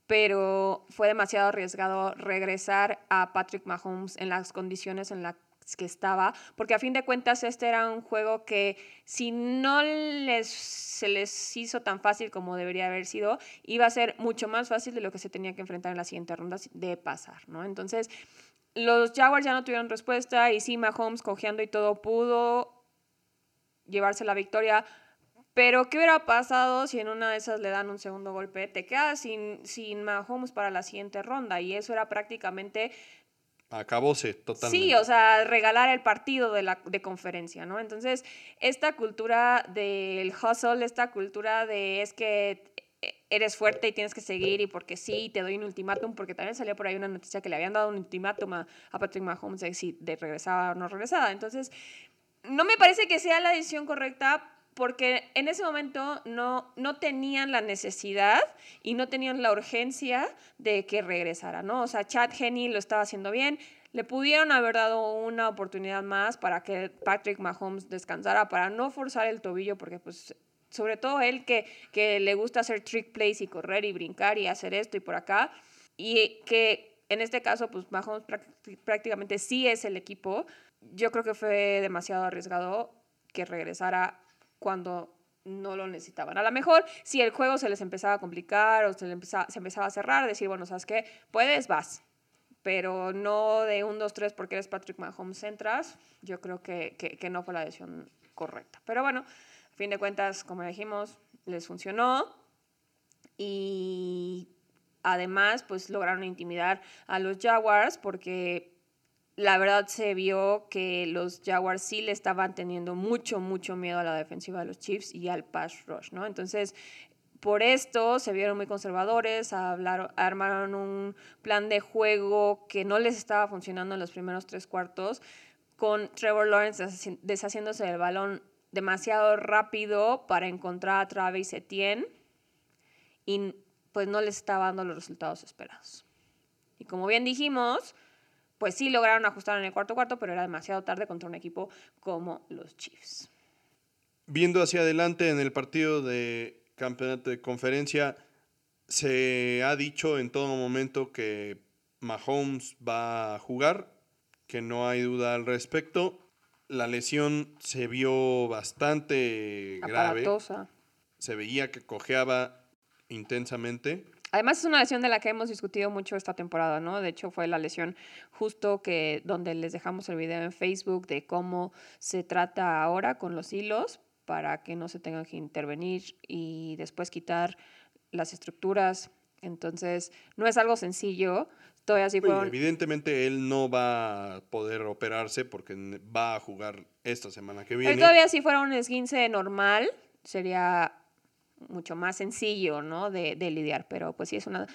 pero fue demasiado arriesgado regresar a Patrick Mahomes en las condiciones en las que estaba, porque a fin de cuentas este era un juego que si no les, se les hizo tan fácil como debería haber sido, iba a ser mucho más fácil de lo que se tenía que enfrentar en la siguiente ronda de pasar, ¿no? Entonces, los Jaguars ya no tuvieron respuesta y sí, Mahomes cojeando y todo pudo llevarse la victoria. Pero, ¿qué hubiera pasado si en una de esas le dan un segundo golpe? Te quedas sin, sin Mahomes para la siguiente ronda. Y eso era prácticamente. Acabóse totalmente. Sí, o sea, regalar el partido de, la, de conferencia, ¿no? Entonces, esta cultura del hustle, esta cultura de es que eres fuerte y tienes que seguir y porque sí, te doy un ultimátum, porque también salió por ahí una noticia que le habían dado un ultimátum a, Patrick Mahomes de si de regresaba o no regresaba. Entonces, no me parece que sea la decisión correcta porque en ese momento no, no tenían la necesidad y no tenían la urgencia de que regresara, ¿no? O sea, Chad Henney lo estaba haciendo bien, le pudieron haber dado una oportunidad más para que Patrick Mahomes descansara, para no forzar el tobillo, porque pues sobre todo él que, que le gusta hacer trick plays y correr y brincar y hacer esto y por acá, y que en este caso pues Mahomes prácticamente sí es el equipo, yo creo que fue demasiado arriesgado que regresara cuando no lo necesitaban. A lo mejor si el juego se les empezaba a complicar o se, empezaba, se empezaba a cerrar, decir, bueno, ¿sabes qué? Puedes, vas. Pero no de un, dos, tres porque eres Patrick Mahomes entras. Yo creo que, que, que no fue la decisión correcta. Pero bueno, a fin de cuentas, como dijimos, les funcionó. Y además, pues lograron intimidar a los Jaguars porque la verdad se vio que los Jaguars sí le estaban teniendo mucho, mucho miedo a la defensiva de los Chiefs y al pass rush, ¿no? Entonces, por esto se vieron muy conservadores, hablaron, armaron un plan de juego que no les estaba funcionando en los primeros tres cuartos, con Trevor Lawrence deshaciéndose del balón demasiado rápido para encontrar a Travis Etienne y pues no les estaba dando los resultados esperados. Y como bien dijimos, pues sí lograron ajustar en el cuarto cuarto, pero era demasiado tarde contra un equipo como los Chiefs. Viendo hacia adelante en el partido de campeonato de conferencia, se ha dicho en todo momento que Mahomes va a jugar, que no hay duda al respecto. La lesión se vio bastante grave. Se veía que cojeaba intensamente. Además es una lesión de la que hemos discutido mucho esta temporada, ¿no? De hecho fue la lesión justo que donde les dejamos el video en Facebook de cómo se trata ahora con los hilos para que no se tengan que intervenir y después quitar las estructuras. Entonces, no es algo sencillo. Todavía sí Evidentemente él no va a poder operarse porque va a jugar esta semana que viene. todavía si fuera un esguince normal, sería mucho más sencillo, ¿no? De, lidiar, pero pues sí es una,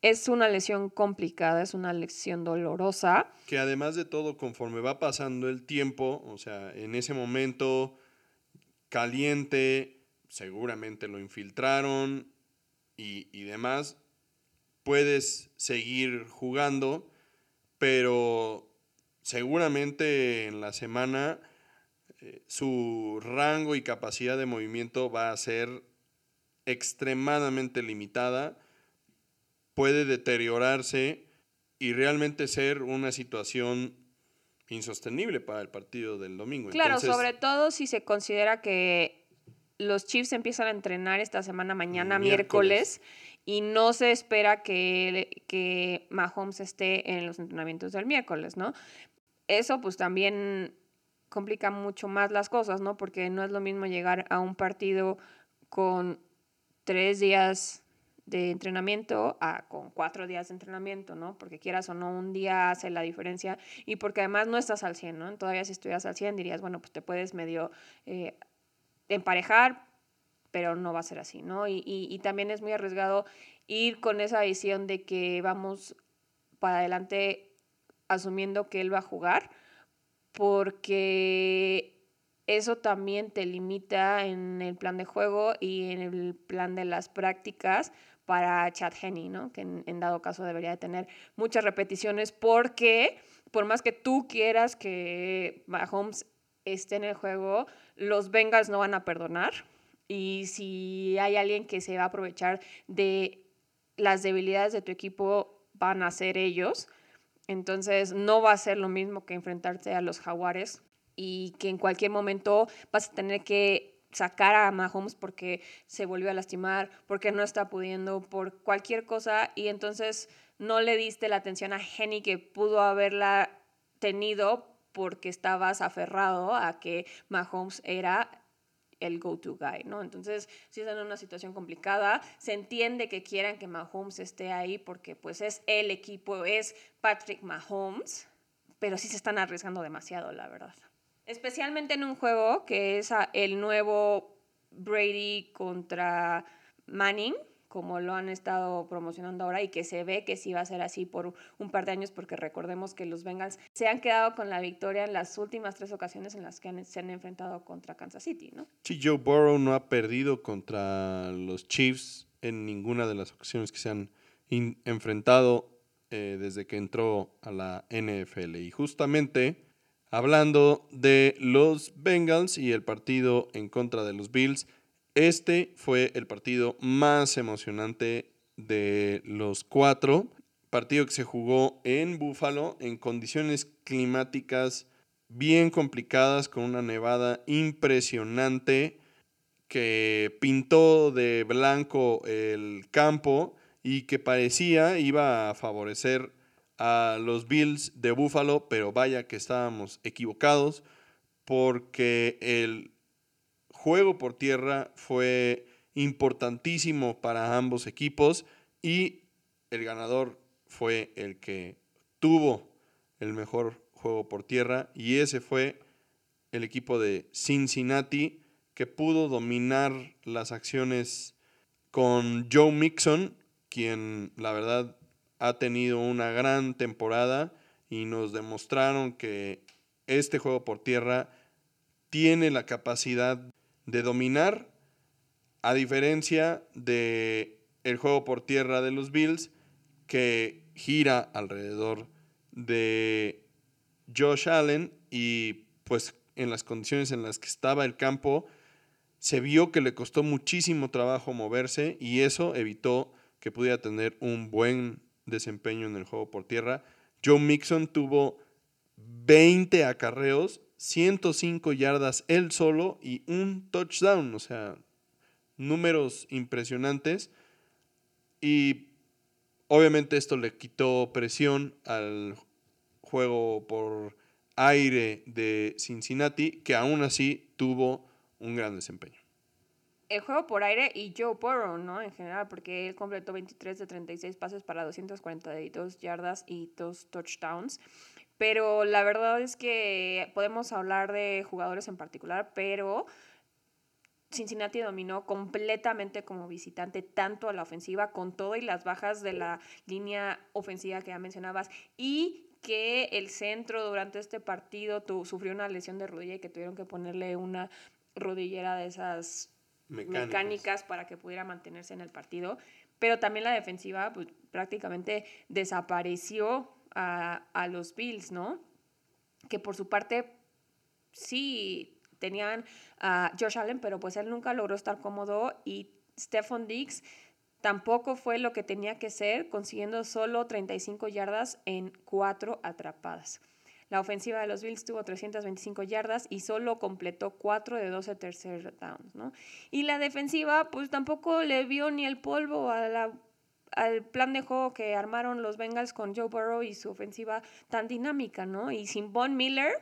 es una lesión complicada, es una lesión dolorosa. Que además de todo, conforme va pasando el tiempo, o sea, en ese momento caliente, seguramente lo infiltraron y, y demás, puedes seguir jugando, pero seguramente en la semana eh, su rango y capacidad de movimiento va a ser extremadamente limitada, puede deteriorarse y realmente ser una situación insostenible para el partido del domingo. Claro, sobre todo si se considera que los Chiefs empiezan a entrenar esta semana mañana, miércoles, y no se espera que, que Mahomes esté en los entrenamientos del miércoles, ¿no? Eso pues también complica mucho más las cosas, ¿no? Porque no es lo mismo llegar a un partido con tres días de entrenamiento a con cuatro días de entrenamiento, ¿no? Porque quieras o no, un día hace la diferencia y porque además no estás al 100, ¿no? Todavía si estuvieras al 100 dirías, bueno, pues te puedes medio eh, emparejar, pero no va a ser así, ¿no? Y, y, también es muy arriesgado ir con esa visión de que vamos para adelante asumiendo que él va a jugar, porque eso también te limita en el plan de juego y en el plan de las prácticas para Chad Henney, ¿no? Que en, en, dado caso debería de tener muchas repeticiones porque por más que tú quieras que Mahomes esté en el juego, los Bengals no van a perdonar y si hay alguien que se va a aprovechar de las debilidades de tu equipo, van a ser ellos. Entonces no va a ser lo mismo que enfrentarte a los jaguares y que en cualquier momento vas a tener que sacar a Mahomes porque se volvió a lastimar, porque no está pudiendo, por cualquier cosa y entonces no le diste la atención a Jenny que pudo haberla tenido porque estabas aferrado a que Mahomes era el go-to guy, ¿no? Entonces, si están en una situación complicada, se entiende que quieran que Mahomes esté ahí porque pues es el equipo, es Patrick Mahomes, pero sí se están arriesgando demasiado, la verdad. Especialmente en un juego que es el nuevo Brady contra Manning, como lo han estado promocionando ahora y que se ve que sí va a ser así por un par de años porque recordemos que los Bengals se han quedado con la victoria en las últimas tres ocasiones en las que se han enfrentado contra Kansas City, ¿no? Sí, Joe Burrow no ha perdido contra los Chiefs en ninguna de las ocasiones que se han enfrentado eh, desde que entró a la NFL. Y justamente hablando de los Bengals y el partido en contra de los Bills, este fue el partido más emocionante de los cuatro. Partido que se jugó en Búfalo en condiciones climáticas bien complicadas con una nevada impresionante que pintó de blanco el campo y que parecía iba a favorecer a los Bills de Búfalo, pero vaya que estábamos equivocados porque el juego por tierra fue importantísimo para ambos equipos y el ganador fue el que tuvo el mejor juego por tierra y ese fue el equipo de Cincinnati que pudo dominar las acciones con Joe Mixon, quien la verdad ha tenido una gran temporada y nos demostraron que este juego por tierra tiene la capacidad de dominar, a diferencia de el juego por tierra de los Bills, que gira alrededor de Josh Allen y pues en las condiciones en las que estaba el campo, se vio que le costó muchísimo trabajo moverse y eso evitó que pudiera tener un buen desempeño en el juego por tierra. Joe Mixon tuvo 20 acarreos 105 yardas él solo y un touchdown, o sea, números impresionantes. Y obviamente esto le quitó presión al juego por aire de Cincinnati, que aún así tuvo un gran desempeño. El juego por aire y Joe Burrow, ¿no? En general, porque él completó 23 de 36 pases para 242 yardas y dos touchdowns pero la verdad es que podemos hablar de jugadores en particular, pero Cincinnati dominó completamente como visitante tanto a la ofensiva con todo y las bajas de la línea ofensiva que ya mencionabas y que el centro durante este partido sufrió una lesión de rodilla y que tuvieron que ponerle una rodillera de esas mecánicas, para que pudiera mantenerse en el partido. Pero también la defensiva pues, prácticamente desapareció a, los Bills, ¿no? Que por su parte sí tenían a Josh Allen, pero pues él nunca logró estar cómodo y Stephon Diggs tampoco fue lo que tenía que ser, consiguiendo solo 35 yardas en cuatro atrapadas. La ofensiva de los Bills tuvo 325 yardas y solo completó 4 de 12 tercer downs, ¿no? Y la defensiva, pues tampoco le vio ni el polvo al plan de juego que armaron los Bengals con Joe Burrow y su ofensiva tan dinámica, ¿no? Y sin Von Miller,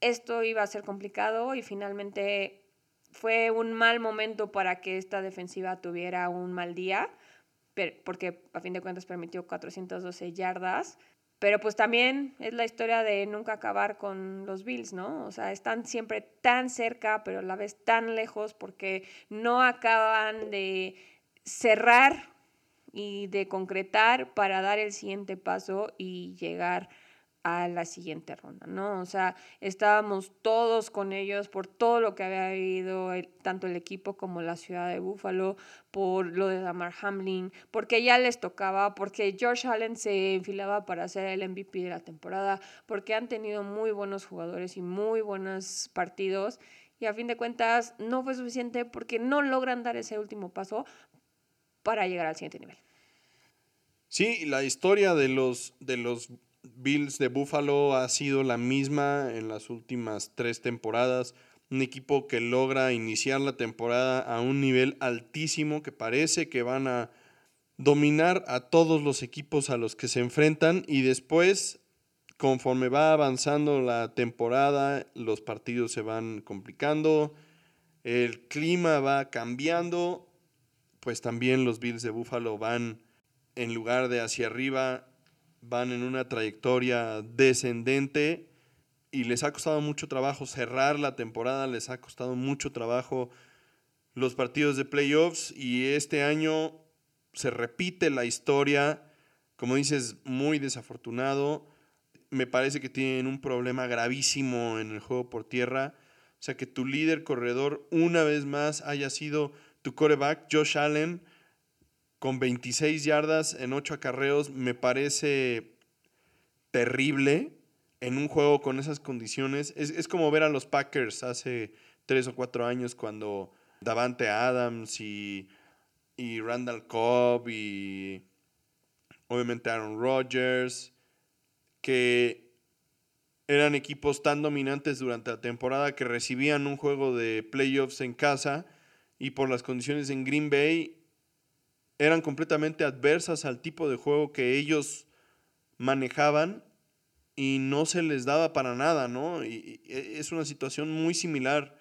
esto iba a ser complicado y finalmente fue un mal momento para que esta defensiva tuviera un mal día, porque a fin de cuentas permitió 412 yardas, Pero pues también es la historia de nunca acabar con los Bills, ¿no? O sea, están siempre tan cerca, pero a la vez tan lejos porque no acaban de cerrar y de concretar para dar el siguiente paso y llegar a la siguiente ronda, ¿no? O sea, estábamos todos con ellos por todo lo que había vivido tanto el equipo como la ciudad de Buffalo, por lo de Damar Hamlin, porque ya les tocaba, porque George Allen se enfilaba para ser el MVP de la temporada, porque han tenido muy buenos jugadores y muy buenos partidos y a fin de cuentas no fue suficiente porque no logran dar ese último paso para llegar al siguiente nivel. Sí, la historia de los, de los Bills de Buffalo ha sido la misma en las últimas tres temporadas. Un equipo que logra iniciar la temporada a un nivel altísimo que parece que van a dominar a todos los equipos a los que se enfrentan y después, conforme va avanzando la temporada, los partidos se van complicando, el clima va cambiando, pues también los Bills de Buffalo van en lugar de hacia arriba van en una trayectoria descendente y les ha costado mucho trabajo cerrar la temporada, les ha costado mucho trabajo los partidos de playoffs y este año se repite la historia, como dices, muy desafortunado. Me parece que tienen un problema gravísimo en el juego por tierra. O sea, que tu líder corredor una vez más haya sido tu coreback, Josh Allen, con 26 yardas en 8 acarreos me parece terrible en un juego con esas condiciones. Es, como ver a los Packers hace 3 o 4 años cuando Davante Adams y, y Randall Cobb y obviamente Aaron Rodgers, que eran equipos tan dominantes durante la temporada que recibían un juego de playoffs en casa y por las condiciones en Green Bay eran completamente adversas al tipo de juego que ellos manejaban y no se les daba para nada, ¿no? Y, es una situación muy similar.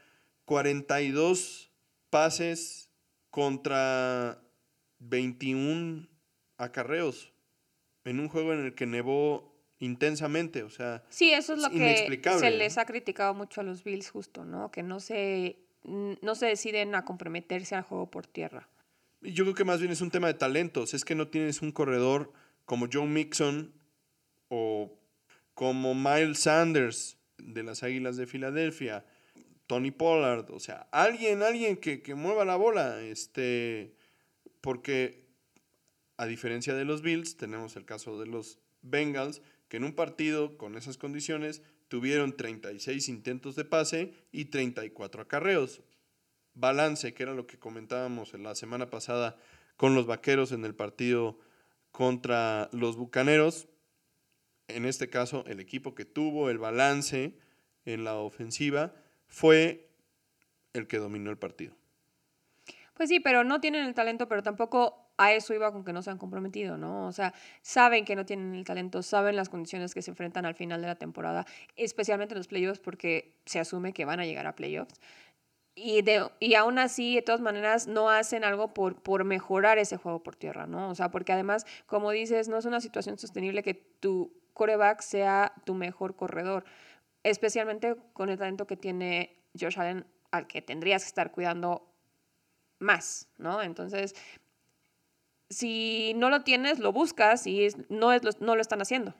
42 pases contra 21 acarreos en un juego en el que nevó intensamente, o sea, Sí, eso es lo que se les ha criticado mucho a los Bills justo, ¿no? Que no se no se deciden a comprometerse al juego por tierra. Yo creo que más bien es un tema de talentos. Es que no tienes un corredor como Joe Mixon o como Miles Sanders de las Águilas de Filadelfia, Tony Pollard, o sea, alguien, alguien que, que mueva la bola, este, porque a diferencia de los Bills, tenemos el caso de los Bengals, que en un partido con esas condiciones tuvieron 36 intentos de pase y 34 acarreos balance, que era lo que comentábamos la semana pasada con los Vaqueros en el partido contra los Bucaneros. En este caso, el equipo que tuvo el balance en la ofensiva fue el que dominó el partido. Pues sí, pero no tienen el talento, pero tampoco a eso iba con que no se han comprometido, ¿no? O sea, saben que no tienen el talento, saben las condiciones que se enfrentan al final de la temporada, especialmente en los playoffs, porque se asume que van a llegar a playoffs. Y, de, y aún así, de todas maneras, no hacen algo por, por mejorar ese juego por tierra, ¿no? O sea, porque además, como dices, no es una situación sostenible que tu coreback sea tu mejor corredor, especialmente con el talento que tiene Josh Allen, al que tendrías que estar cuidando más, ¿no? Entonces, si no lo tienes, lo buscas y no, es, no lo están haciendo.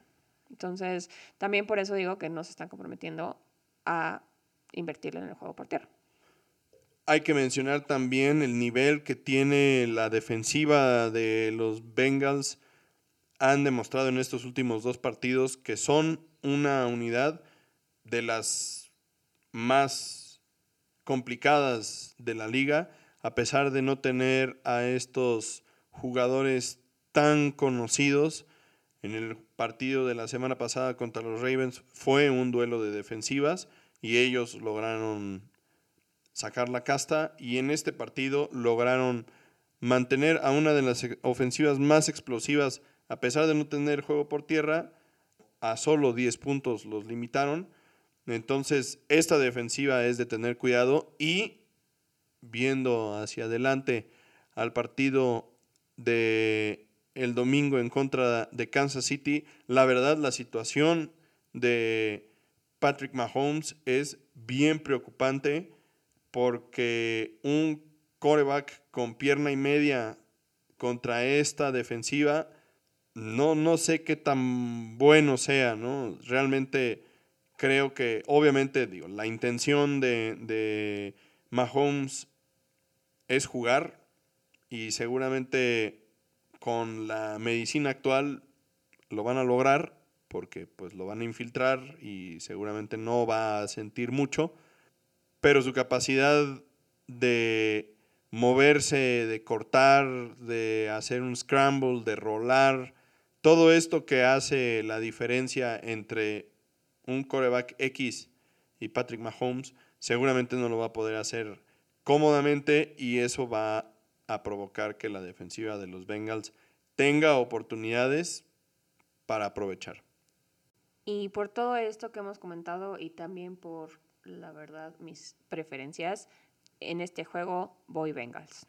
Entonces, también por eso digo que no se están comprometiendo a invertirle en el juego por tierra. Hay que mencionar también el nivel que tiene la defensiva de los Bengals. Han demostrado en estos últimos dos partidos que son una unidad de las más complicadas de la liga, a pesar de no tener a estos jugadores tan conocidos. En el partido de la semana pasada contra los Ravens fue un duelo de defensivas y ellos lograron sacar la casta y en este partido lograron mantener a una de las ofensivas más explosivas, a pesar de no tener juego por tierra, a solo 10 puntos los limitaron. Entonces, esta defensiva es de tener cuidado y viendo hacia adelante al partido de el domingo en contra de Kansas City. La verdad, la situación de Patrick Mahomes es bien preocupante porque un coreback con pierna y media contra esta defensiva, no, no sé qué tan bueno sea, ¿no? Realmente creo que, obviamente, digo, la intención de, de Mahomes es jugar y seguramente con la medicina actual lo van a lograr porque pues lo van a infiltrar y seguramente no va a sentir mucho, pero su capacidad de moverse, de cortar, de hacer un scramble, de rolar, todo esto que hace la diferencia entre un coreback X y Patrick Mahomes, seguramente no lo va a poder hacer cómodamente y eso va a provocar que la defensiva de los Bengals tenga oportunidades para aprovechar. Y por todo esto que hemos comentado y también por, la verdad, mis preferencias, en este juego voy Bengals.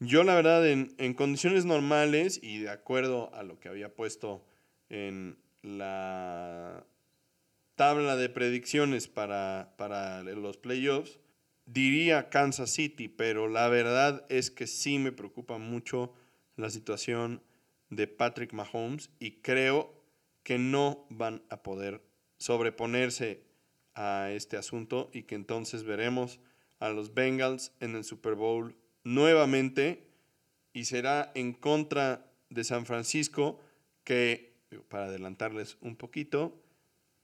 Yo la verdad en, en condiciones normales y de acuerdo a lo que había puesto en la tabla de predicciones para, para los playoffs, diría Kansas City, pero la verdad es que sí me preocupa mucho la situación de Patrick Mahomes y creo que no van a poder sobreponerse a este asunto y que entonces veremos a los Bengals en el Super Bowl nuevamente y será en contra de San Francisco que, para adelantarles un poquito,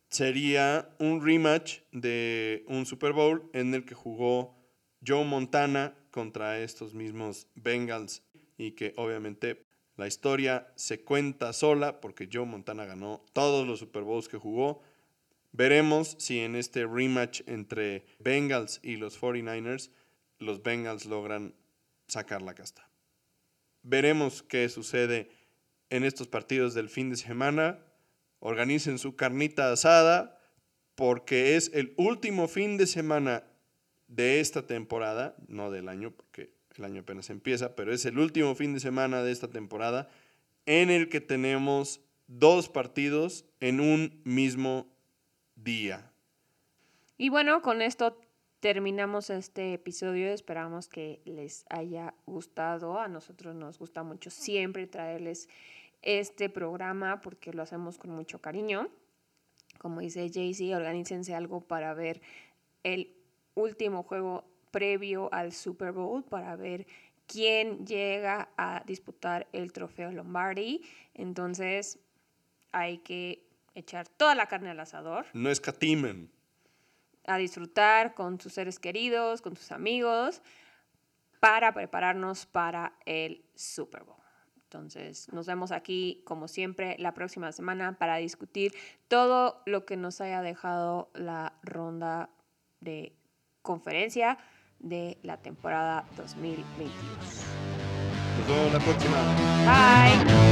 sería un rematch de un Super Bowl en el que jugó Joe Montana contra estos mismos Bengals y que obviamente la historia se cuenta sola porque Joe Montana ganó todos los Super Bowls que jugó. Veremos si en este rematch entre Bengals y los 49ers los Bengals logran sacar la casta. Veremos qué sucede en estos partidos del fin de semana organicen su carnita asada porque es el último fin de semana de esta temporada, no del año, porque el año apenas empieza, pero es el último fin de semana de esta temporada en el que tenemos dos partidos en un mismo día. Y bueno, con esto terminamos este episodio. Esperamos que les haya gustado. A nosotros nos gusta mucho siempre traerles este programa porque lo hacemos con mucho cariño. Como dice Jaycee, organícense algo para ver el último juego previo al Super Bowl para ver quién llega a disputar el trofeo Lombardi. Entonces hay que echar toda la carne al asador. No escatimen. A disfrutar con sus seres queridos, con sus amigos, para prepararnos para el Super Bowl. Entonces, nos vemos aquí, como siempre, la próxima semana para discutir todo lo que nos haya dejado la ronda de conferencia de la temporada 2022. Nos vemos la próxima. Bye.